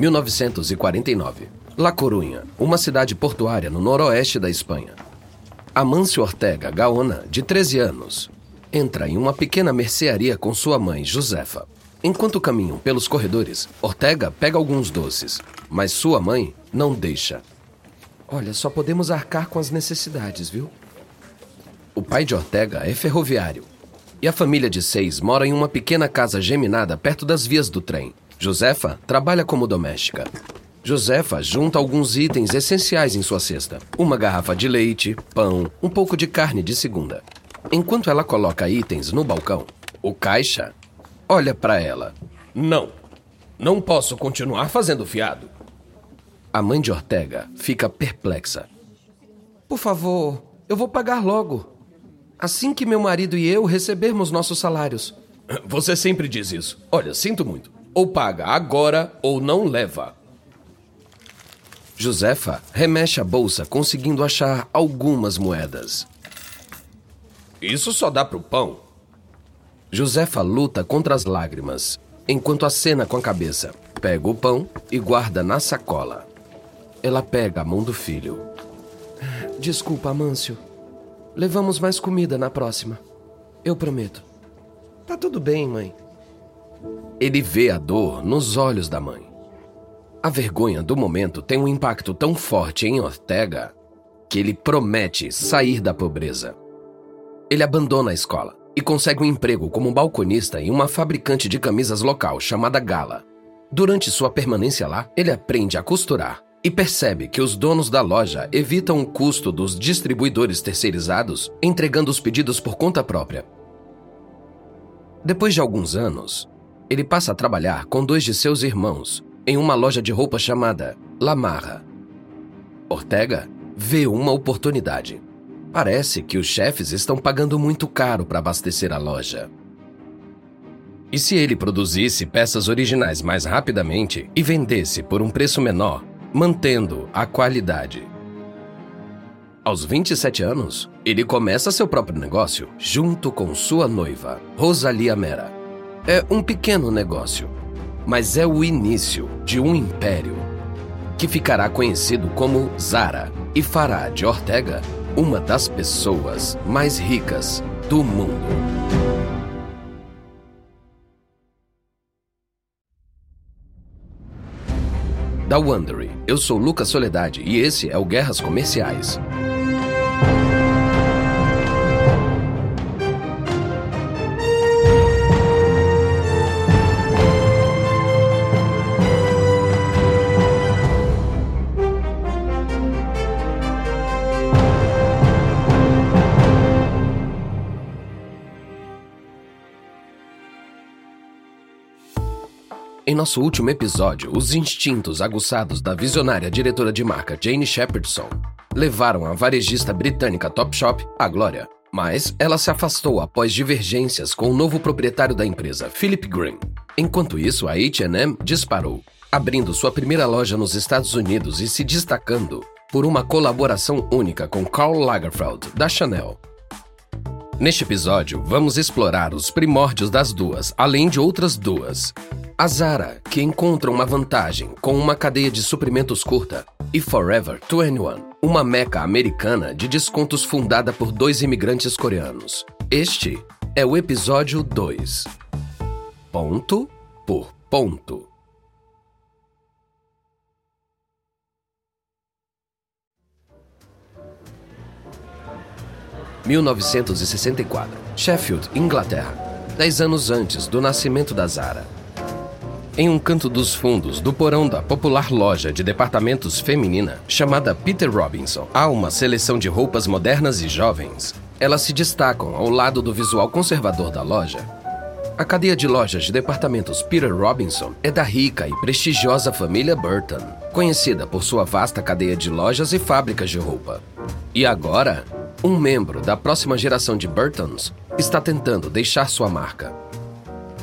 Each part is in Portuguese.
1949. La Corunha, uma cidade portuária no noroeste da Espanha. Amâncio Ortega Gaona, de 13 anos, entra em uma pequena mercearia com sua mãe, Josefa. Enquanto caminham pelos corredores, Ortega pega alguns doces, mas sua mãe não deixa. Olha, só podemos arcar com as necessidades, viu? O pai de Ortega é ferroviário e a família de seis mora em uma pequena casa geminada perto das vias do trem. Josefa trabalha como doméstica. Josefa junta alguns itens essenciais em sua cesta: uma garrafa de leite, pão, um pouco de carne de segunda. Enquanto ela coloca itens no balcão, o caixa olha para ela. Não, não posso continuar fazendo fiado. A mãe de Ortega fica perplexa. Por favor, eu vou pagar logo. Assim que meu marido e eu recebermos nossos salários. Você sempre diz isso. Olha, sinto muito. Ou paga agora ou não leva. Josefa remexe a bolsa, conseguindo achar algumas moedas. Isso só dá pro pão. Josefa luta contra as lágrimas, enquanto acena com a cabeça. Pega o pão e guarda na sacola. Ela pega a mão do filho. Desculpa, Amâncio. Levamos mais comida na próxima. Eu prometo. Tá tudo bem, mãe. Ele vê a dor nos olhos da mãe. A vergonha do momento tem um impacto tão forte em Ortega que ele promete sair da pobreza. Ele abandona a escola e consegue um emprego como balconista em uma fabricante de camisas local chamada Gala. Durante sua permanência lá, ele aprende a costurar e percebe que os donos da loja evitam o custo dos distribuidores terceirizados, entregando os pedidos por conta própria. Depois de alguns anos, ele passa a trabalhar com dois de seus irmãos em uma loja de roupa chamada Lamarra. Ortega vê uma oportunidade. Parece que os chefes estão pagando muito caro para abastecer a loja. E se ele produzisse peças originais mais rapidamente e vendesse por um preço menor, mantendo a qualidade? Aos 27 anos, ele começa seu próprio negócio junto com sua noiva, Rosalia Mera. É um pequeno negócio, mas é o início de um império que ficará conhecido como Zara e fará de Ortega uma das pessoas mais ricas do mundo. Da Wondery, eu sou Lucas Soledade e esse é o Guerras Comerciais. Nosso último episódio, os instintos aguçados da visionária diretora de marca Jane Shepardson levaram a varejista britânica Topshop à glória. Mas ela se afastou após divergências com o novo proprietário da empresa, Philip Green. Enquanto isso, a H&M disparou, abrindo sua primeira loja nos Estados Unidos e se destacando por uma colaboração única com Karl Lagerfeld, da Chanel. Neste episódio, vamos explorar os primórdios das duas, além de outras duas, a Zara, que encontra uma vantagem com uma cadeia de suprimentos curta, e Forever 21, uma meca americana de descontos fundada por dois imigrantes coreanos. Este é o episódio 2. Ponto por ponto. (1964) Sheffield, Inglaterra. Dez anos antes do nascimento da Zara. Em um canto dos fundos do porão da popular loja de departamentos feminina chamada Peter Robinson, há uma seleção de roupas modernas e jovens. Elas se destacam ao lado do visual conservador da loja. A cadeia de lojas de departamentos Peter Robinson é da rica e prestigiosa família Burton, conhecida por sua vasta cadeia de lojas e fábricas de roupa. E agora, um membro da próxima geração de Burtons está tentando deixar sua marca.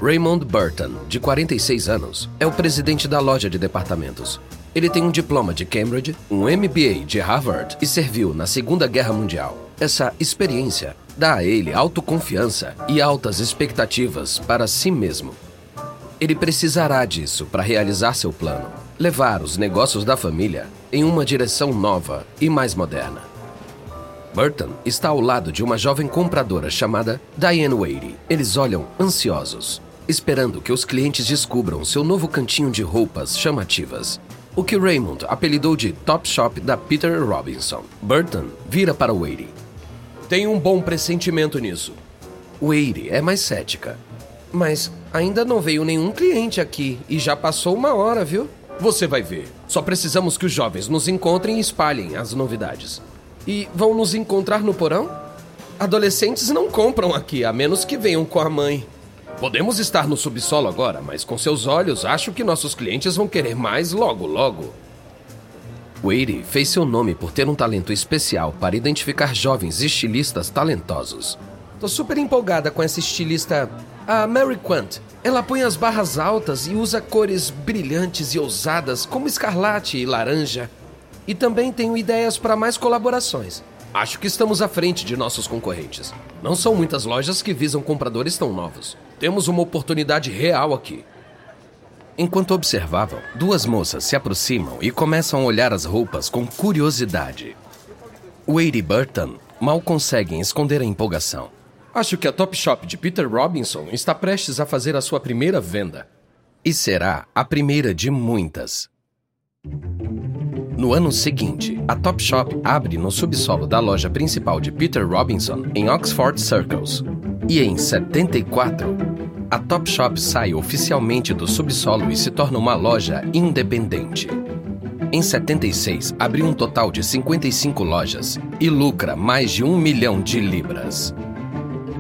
Raymond Burton, de 46 anos, é o presidente da loja de departamentos. Ele tem um diploma de Cambridge, um MBA de Harvard e serviu na Segunda Guerra Mundial. Essa experiência dá a ele autoconfiança e altas expectativas para si mesmo. Ele precisará disso para realizar seu plano. levar os negócios da família em uma direção nova e mais moderna. Burton está ao lado de uma jovem compradora chamada Diane Wade. Eles olham ansiosos, esperando que os clientes descubram seu novo cantinho de roupas chamativas. O que Raymond apelidou de Top Shop da Peter Robinson. Burton vira para Wade. Tenho um bom pressentimento nisso. Wade é mais cética. Mas ainda não veio nenhum cliente aqui e já passou uma hora, viu? Você vai ver. Só precisamos que os jovens nos encontrem e espalhem as novidades. E vão nos encontrar no porão? Adolescentes não compram aqui, a menos que venham com a mãe. Podemos estar no subsolo agora, mas com seus olhos acho que nossos clientes vão querer mais logo, logo. Wade fez seu nome por ter um talento especial para identificar jovens estilistas talentosos. Tô super empolgada com essa estilista, a Mary Quant. Ela põe as barras altas e usa cores brilhantes e ousadas como escarlate e laranja. E também tenho ideias para mais colaborações. Acho que estamos à frente de nossos concorrentes. Não são muitas lojas que visam compradores tão novos. Temos uma oportunidade real aqui. Enquanto observavam, duas moças se aproximam e começam a olhar as roupas com curiosidade. Wade e Burton mal conseguem esconder a empolgação. Acho que a Top Shop de Peter Robinson está prestes a fazer a sua primeira venda. E será a primeira de muitas. No ano seguinte, a Topshop abre no subsolo da loja principal de Peter Robinson, em Oxford Circles. E em 74, a Topshop sai oficialmente do subsolo e se torna uma loja independente. Em 76, abriu um total de 55 lojas e lucra mais de um milhão de libras.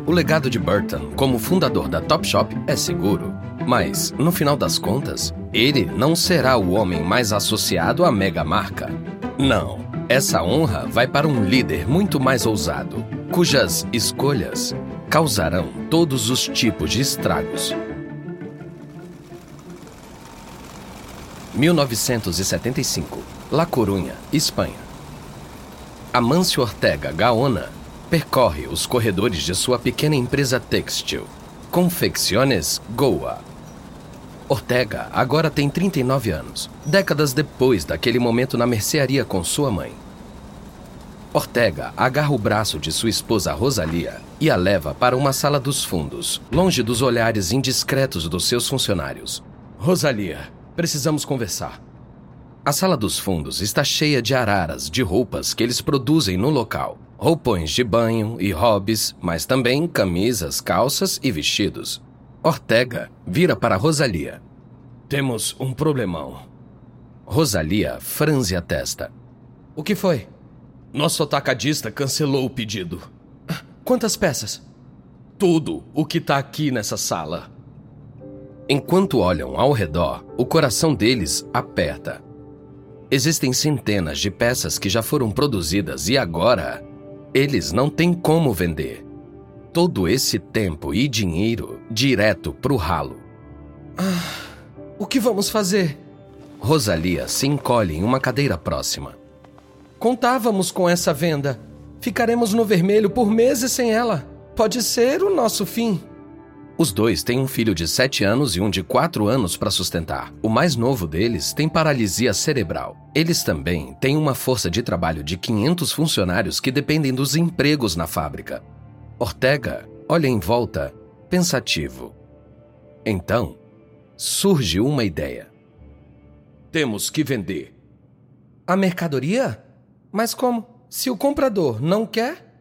O legado de Burton como fundador da Topshop é seguro, mas, no final das contas, ele não será o homem mais associado à mega marca. Não. Essa honra vai para um líder muito mais ousado, cujas escolhas causarão todos os tipos de estragos. 1975, La Corunha, Espanha. Amâncio Ortega Gaona percorre os corredores de sua pequena empresa têxtil, Confecciones Goa, Ortega agora tem 39 anos, décadas depois daquele momento na mercearia com sua mãe. Ortega agarra o braço de sua esposa Rosalia e a leva para uma sala dos fundos, longe dos olhares indiscretos dos seus funcionários. Rosalia, precisamos conversar. A sala dos fundos está cheia de araras de roupas que eles produzem no local. Roupões de banho e hobbies, mas também camisas, calças e vestidos. Ortega vira para Rosalia. Temos um problemão. Rosalia franze a testa. O que foi? Nosso atacadista cancelou o pedido. Quantas peças? Tudo o que está aqui nessa sala. Enquanto olham ao redor, o coração deles aperta. Existem centenas de peças que já foram produzidas e agora eles não têm como vender todo esse tempo e dinheiro direto pro ralo. Ah, o que vamos fazer? Rosalia se encolhe em uma cadeira próxima. Contávamos com essa venda. Ficaremos no vermelho por meses sem ela. Pode ser o nosso fim. Os dois têm um filho de 7 anos e um de 4 anos para sustentar. O mais novo deles tem paralisia cerebral. Eles também têm uma força de trabalho de 500 funcionários que dependem dos empregos na fábrica. Ortega olha em volta, pensativo. Então, surge uma ideia. Temos que vender. A mercadoria? Mas como? Se o comprador não quer?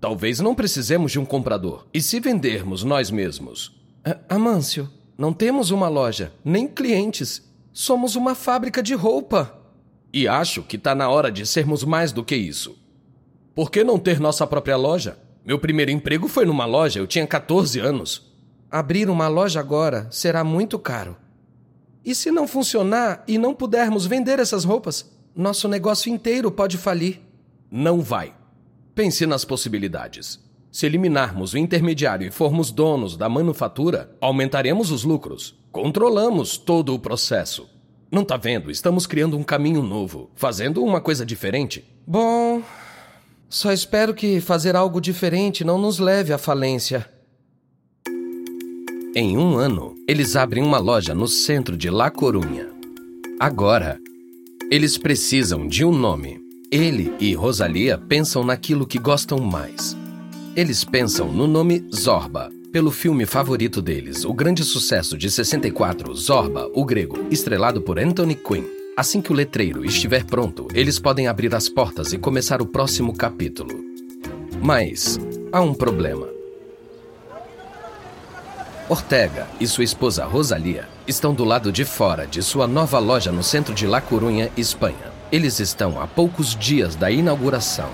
Talvez não precisemos de um comprador. E se vendermos nós mesmos? Amâncio, não temos uma loja, nem clientes. Somos uma fábrica de roupa. E acho que está na hora de sermos mais do que isso. Por que não ter nossa própria loja? Meu primeiro emprego foi numa loja, eu tinha 14 anos. Abrir uma loja agora será muito caro. E se não funcionar e não pudermos vender essas roupas, nosso negócio inteiro pode falir. Não vai. Pense nas possibilidades. Se eliminarmos o intermediário e formos donos da manufatura, aumentaremos os lucros. Controlamos todo o processo. Não tá vendo? Estamos criando um caminho novo, fazendo uma coisa diferente. Bom, só espero que fazer algo diferente não nos leve à falência. Em um ano, eles abrem uma loja no centro de La Corunha. Agora, eles precisam de um nome. Ele e Rosalia pensam naquilo que gostam mais. Eles pensam no nome Zorba, pelo filme favorito deles, o grande sucesso de 64, Zorba, o Grego, estrelado por Anthony Quinn. Assim que o letreiro estiver pronto, eles podem abrir as portas e começar o próximo capítulo. Mas há um problema. Ortega e sua esposa Rosalia estão do lado de fora de sua nova loja no centro de La Corunha, Espanha. Eles estão a poucos dias da inauguração.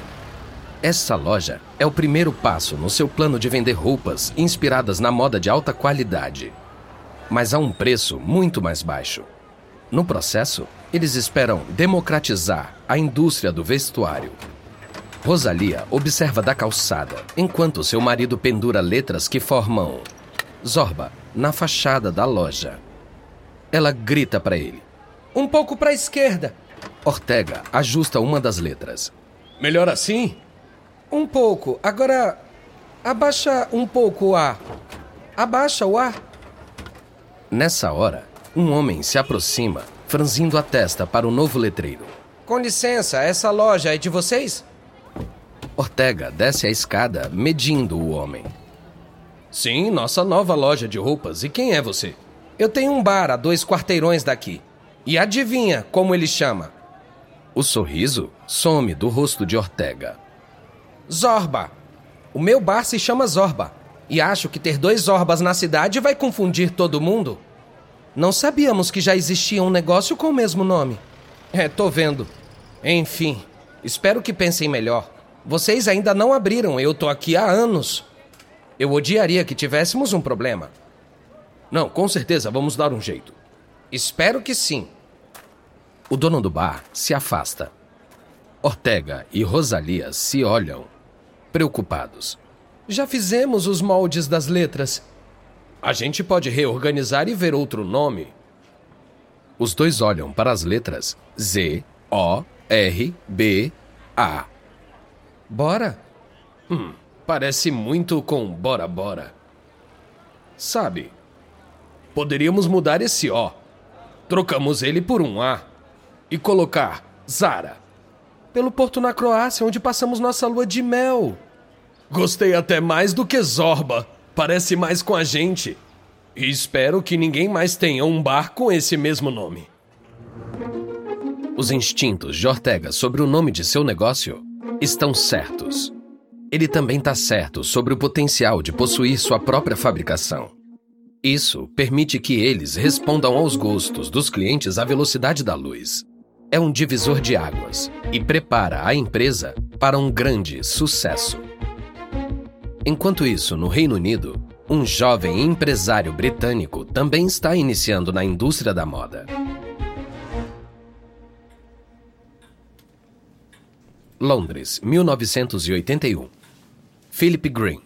Essa loja é o primeiro passo no seu plano de vender roupas inspiradas na moda de alta qualidade, mas a um preço muito mais baixo. No processo, eles esperam democratizar a indústria do vestuário. Rosalia observa da calçada, enquanto seu marido pendura letras que formam Zorba na fachada da loja. Ela grita para ele: Um pouco para a esquerda. Ortega ajusta uma das letras. Melhor assim? Um pouco. Agora, abaixa um pouco o A. Abaixa o A. Nessa hora, um homem se aproxima, franzindo a testa para o novo letreiro. Com licença, essa loja é de vocês? Ortega desce a escada, medindo o homem. Sim, nossa nova loja de roupas. E quem é você? Eu tenho um bar a dois quarteirões daqui. E adivinha como ele chama? O sorriso some do rosto de Ortega. Zorba. O meu bar se chama Zorba. E acho que ter dois Zorbas na cidade vai confundir todo mundo. Não sabíamos que já existia um negócio com o mesmo nome. É, tô vendo. Enfim, espero que pensem melhor. Vocês ainda não abriram, eu tô aqui há anos. Eu odiaria que tivéssemos um problema. Não, com certeza vamos dar um jeito. Espero que sim. O dono do bar se afasta. Ortega e Rosalia se olham, preocupados. Já fizemos os moldes das letras. A gente pode reorganizar e ver outro nome. Os dois olham para as letras Z, O, R, B, A. Bora? Hum, parece muito com Bora Bora. Sabe, poderíamos mudar esse O. Trocamos ele por um A. E colocar Zara. Pelo porto na Croácia, onde passamos nossa lua de mel. Gostei até mais do que Zorba. Parece mais com a gente. E espero que ninguém mais tenha um bar com esse mesmo nome. Os instintos de Ortega sobre o nome de seu negócio estão certos. Ele também está certo sobre o potencial de possuir sua própria fabricação. Isso permite que eles respondam aos gostos dos clientes à velocidade da luz. É um divisor de águas e prepara a empresa para um grande sucesso. Enquanto isso, no Reino Unido, um jovem empresário britânico também está iniciando na indústria da moda. Londres, 1981. Philip Green,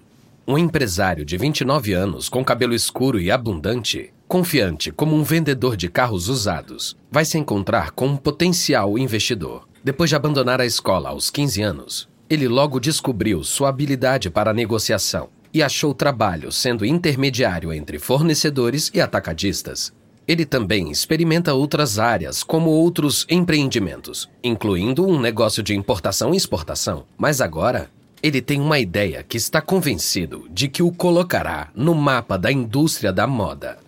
um empresário de 29 anos com cabelo escuro e abundante, confiante como um vendedor de carros usados, vai se encontrar com um potencial investidor. Depois de abandonar a escola aos 15 anos, ele logo descobriu sua habilidade para negociação e achou trabalho sendo intermediário entre fornecedores e atacadistas. Ele também experimenta outras áreas, como outros empreendimentos, incluindo um negócio de importação e exportação. Mas agora, ele tem uma ideia que está convencido de que o colocará no mapa da indústria da moda.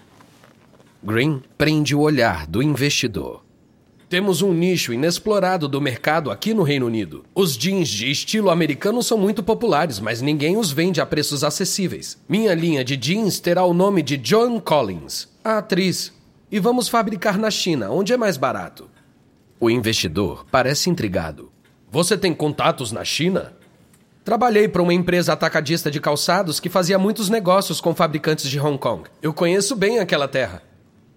Green prende o olhar do investidor temos um nicho inexplorado do mercado aqui no Reino Unido. Os jeans de estilo americano são muito populares, mas ninguém os vende a preços acessíveis. Minha linha de jeans terá o nome de Joan Collins, a atriz. E vamos fabricar na China, onde é mais barato. O investidor parece intrigado. Você tem contatos na China? Trabalhei para uma empresa atacadista de calçados que fazia muitos negócios com fabricantes de Hong Kong. Eu conheço bem aquela terra.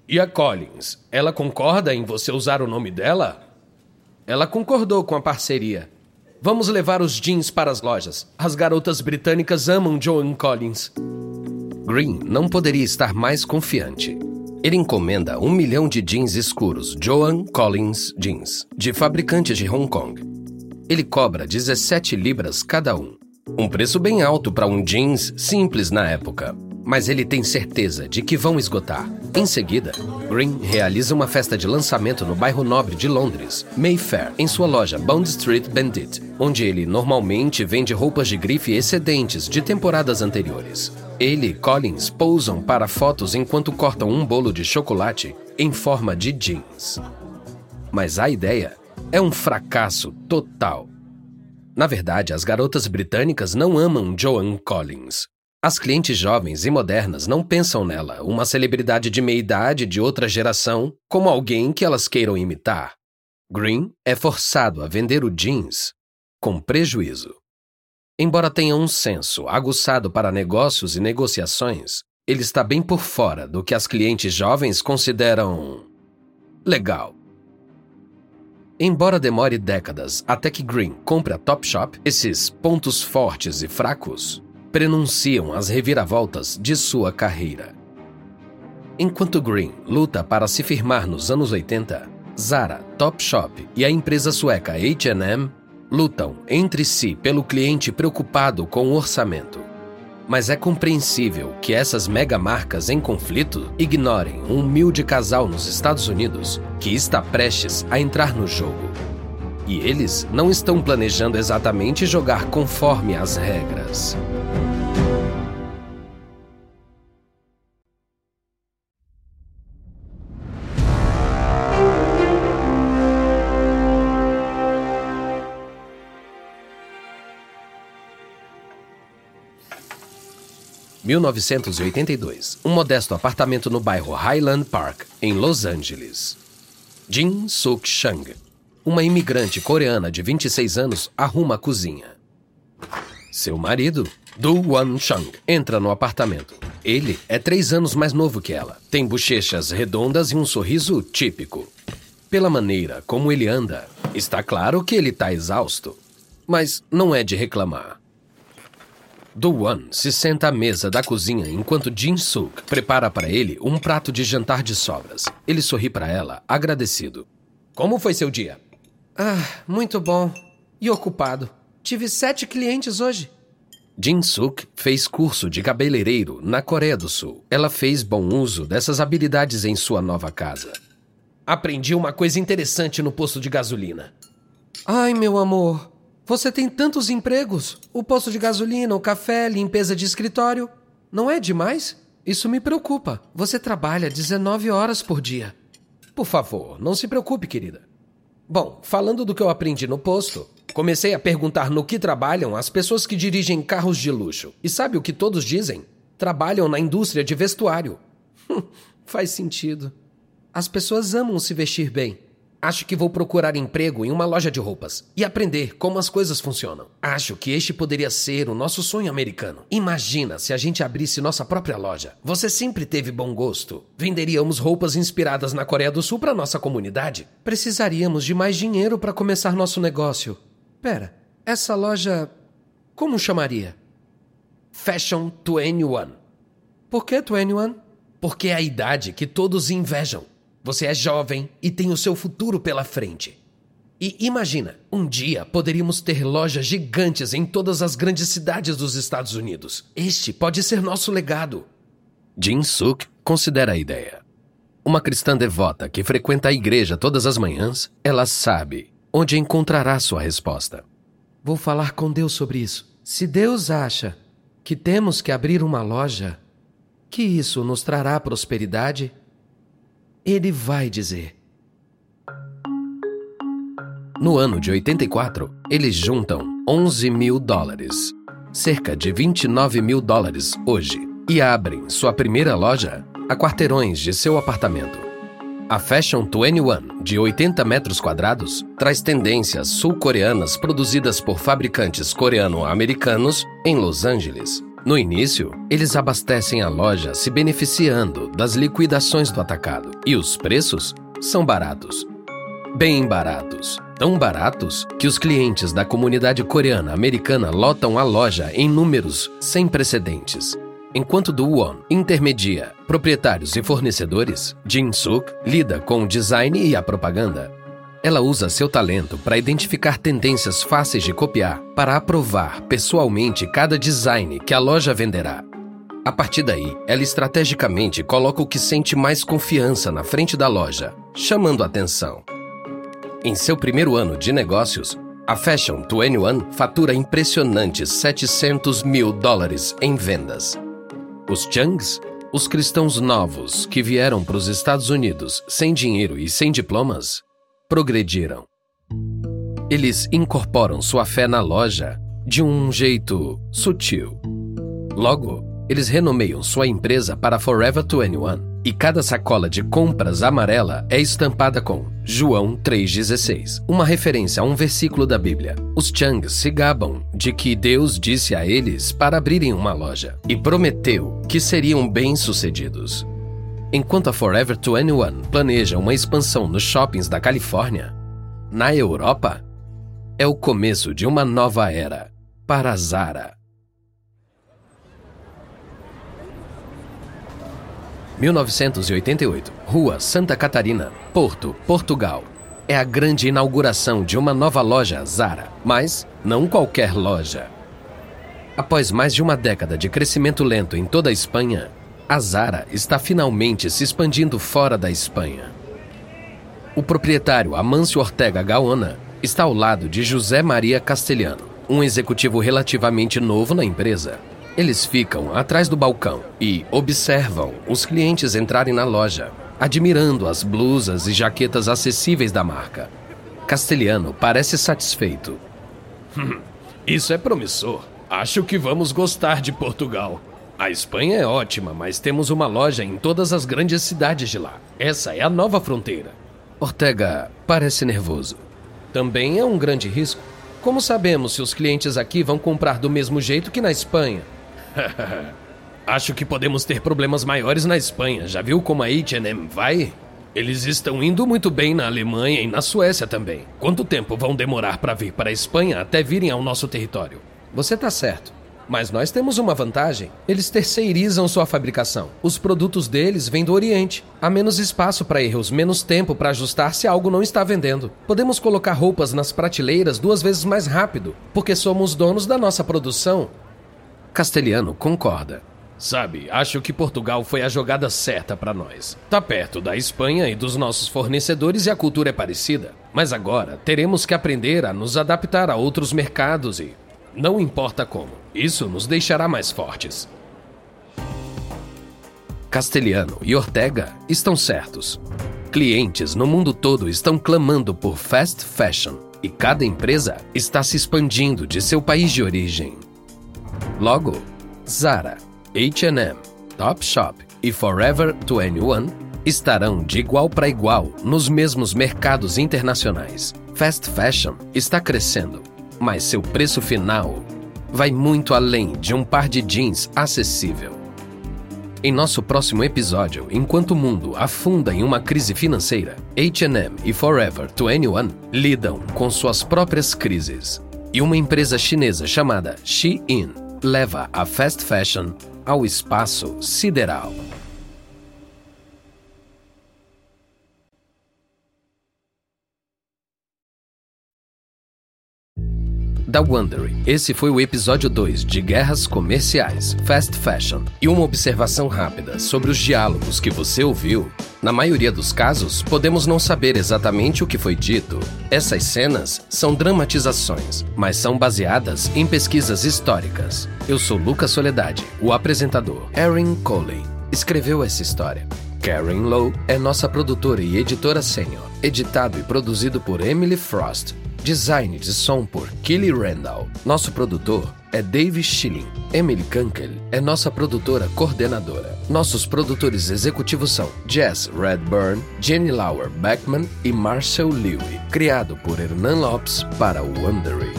E a Collins, ela concorda em você usar o nome dela? Ela concordou com a parceria. Vamos levar os jeans para as lojas. As garotas britânicas amam Joan Collins. Green não poderia estar mais confiante. Ele encomenda um milhão de jeans escuros Joan Collins Jeans, de fabricantes de Hong Kong. Ele cobra 17 libras cada um. Um preço bem alto para um jeans simples na época, mas ele tem certeza de que vão esgotar. Em seguida, Green realiza uma festa de lançamento no bairro nobre de Londres, Mayfair, em sua loja Bond Street Bandit, onde ele normalmente vende roupas de grife excedentes de temporadas anteriores. Ele e Collins pousam para fotos enquanto cortam um bolo de chocolate em forma de jeans. Mas a ideia é um fracasso total. Na verdade, as garotas britânicas não amam Joan Collins. As clientes jovens e modernas não pensam nela, uma celebridade de meia-idade de outra geração, como alguém que elas queiram imitar. Green é forçado a vender o jeans com prejuízo. Embora tenha um senso aguçado para negócios e negociações, ele está bem por fora do que as clientes jovens consideram legal. Embora demore décadas até que Green compre a Topshop, esses pontos fortes e fracos prenunciam as reviravoltas de sua carreira. Enquanto Green luta para se firmar nos anos 80, Zara, Topshop e a empresa sueca H&M lutam entre si pelo cliente preocupado com o orçamento. Mas é compreensível que essas megamarcas em conflito ignorem um humilde casal nos Estados Unidos que está prestes a entrar no jogo. E eles não estão planejando exatamente jogar conforme as regras. 1982, um modesto apartamento no bairro Highland Park, em Los Angeles. Jin Suk Chang, uma imigrante coreana de 26 anos, arruma a cozinha. Seu marido, Do Won Chang, entra no apartamento. Ele é três anos mais novo que ela, tem bochechas redondas e um sorriso típico. Pela maneira como ele anda, está claro que ele está exausto. Mas não é de reclamar. Do-won se senta à mesa da cozinha enquanto Jin-suk prepara para ele um prato de jantar de sobras. Ele sorri para ela, agradecido. Como foi seu dia? Ah, muito bom. E ocupado. Tive sete clientes hoje. Jin-suk fez curso de cabeleireiro na Coreia do Sul. Ela fez bom uso dessas habilidades em sua nova casa. Aprendi uma coisa interessante no posto de gasolina. Ai, meu amor. Você tem tantos empregos: o posto de gasolina, o café, limpeza de escritório. Não é demais? Isso me preocupa. Você trabalha 19 horas por dia. Por favor, não se preocupe, querida. Bom, falando do que eu aprendi no posto, comecei a perguntar no que trabalham as pessoas que dirigem carros de luxo. E sabe o que todos dizem? Trabalham na indústria de vestuário. Faz sentido. As pessoas amam se vestir bem. Acho que vou procurar emprego em uma loja de roupas e aprender como as coisas funcionam. Acho que este poderia ser o nosso sonho americano. Imagina se a gente abrisse nossa própria loja. Você sempre teve bom gosto. Venderíamos roupas inspiradas na Coreia do Sul para nossa comunidade. Precisaríamos de mais dinheiro para começar nosso negócio. Pera, essa loja. Como chamaria? Fashion 21. Por que 21? Porque é a idade que todos invejam. Você é jovem e tem o seu futuro pela frente. E imagina, um dia poderíamos ter lojas gigantes em todas as grandes cidades dos Estados Unidos. Este pode ser nosso legado. Jin Suk considera a ideia. Uma cristã devota que frequenta a igreja todas as manhãs, ela sabe onde encontrará sua resposta. Vou falar com Deus sobre isso. Se Deus acha que temos que abrir uma loja, que isso nos trará prosperidade, ele vai dizer. No ano de 84, eles juntam 11 mil dólares, cerca de 29 mil dólares hoje, e abrem sua primeira loja a quarteirões de seu apartamento. A Fashion 21, de 80 metros quadrados, traz tendências sul-coreanas produzidas por fabricantes coreano-americanos em Los Angeles. No início, eles abastecem a loja se beneficiando das liquidações do atacado, e os preços são baratos. Bem baratos. Tão baratos que os clientes da comunidade coreana americana lotam a loja em números sem precedentes. Enquanto Do Won intermedia proprietários e fornecedores, Jin Suk lida com o design e a propaganda. Ela usa seu talento para identificar tendências fáceis de copiar para aprovar pessoalmente cada design que a loja venderá. A partir daí, ela estrategicamente coloca o que sente mais confiança na frente da loja, chamando atenção. Em seu primeiro ano de negócios, a Fashion 21 fatura impressionantes 700 mil dólares em vendas. Os Changs, os cristãos novos que vieram para os Estados Unidos sem dinheiro e sem diplomas, progrediram. Eles incorporam sua fé na loja de um jeito sutil. Logo, eles renomeiam sua empresa para Forever 21 e cada sacola de compras amarela é estampada com João 3,16, uma referência a um versículo da Bíblia. Os Changs se gabam de que Deus disse a eles para abrirem uma loja e prometeu que seriam bem-sucedidos. Enquanto a Forever 21 planeja uma expansão nos shoppings da Califórnia, na Europa, é o começo de uma nova era para a Zara. 1988, Rua Santa Catarina, Porto, Portugal. É a grande inauguração de uma nova loja Zara, mas não qualquer loja. Após mais de uma década de crescimento lento em toda a Espanha, a Zara está finalmente se expandindo fora da Espanha. O proprietário Amâncio Ortega Gaona está ao lado de José Maria Castelhano, um executivo relativamente novo na empresa. Eles ficam atrás do balcão e observam os clientes entrarem na loja, admirando as blusas e jaquetas acessíveis da marca. Castelhano parece satisfeito. Isso é promissor. Acho que vamos gostar de Portugal. A Espanha é ótima, mas temos uma loja em todas as grandes cidades de lá. Essa é a nova fronteira. Ortega parece nervoso. Também é um grande risco. Como sabemos se os clientes aqui vão comprar do mesmo jeito que na Espanha? Acho que podemos ter problemas maiores na Espanha. Já viu como a H&M vai? Eles estão indo muito bem na Alemanha e na Suécia também. Quanto tempo vão demorar para vir para a Espanha até virem ao nosso território? Você está certo. Mas nós temos uma vantagem. Eles terceirizam sua fabricação. Os produtos deles vêm do Oriente. Há menos espaço para erros, menos tempo para ajustar se algo não está vendendo. Podemos colocar roupas nas prateleiras duas vezes mais rápido, porque somos donos da nossa produção Castelhano concorda. Sabe, acho que Portugal foi a jogada certa para nós. Tá perto da Espanha e dos nossos fornecedores e a cultura é parecida. Mas agora teremos que aprender a nos adaptar a outros mercados e. Não importa como, isso nos deixará mais fortes. Castelhano e Ortega estão certos. Clientes no mundo todo estão clamando por fast fashion e cada empresa está se expandindo de seu país de origem. Logo, Zara, H&M, Topshop e Forever 21 estarão de igual para igual nos mesmos mercados internacionais. Fast fashion está crescendo, mas seu preço final vai muito além de um par de jeans acessível. Em nosso próximo episódio, enquanto o mundo afunda em uma crise financeira, H&M e Forever 21 lidam com suas próprias crises. E uma empresa chinesa chamada Shein leva a fast fashion ao espaço sideral. Da Wondery. Esse foi o episódio 2 de Guerras Comerciais, Fast Fashion. E uma observação rápida sobre os diálogos que você ouviu. Na maioria dos casos, podemos não saber exatamente o que foi dito. Essas cenas são dramatizações, mas são baseadas em pesquisas históricas. Eu sou Lucas Soledade, o apresentador. Erin Coley escreveu essa história. Karen Lowe é nossa produtora e editora sênior. Editado e produzido por Emily Frost. Design de som por Kelly Randall. Nosso produtor é Dave Schilling. Emily Kunkel é nossa produtora coordenadora. Nossos produtores executivos são Jess Redburn, Jenny Lauer Beckman e Marcel Lewy. Criado por Hernan Lopes para o Wondery.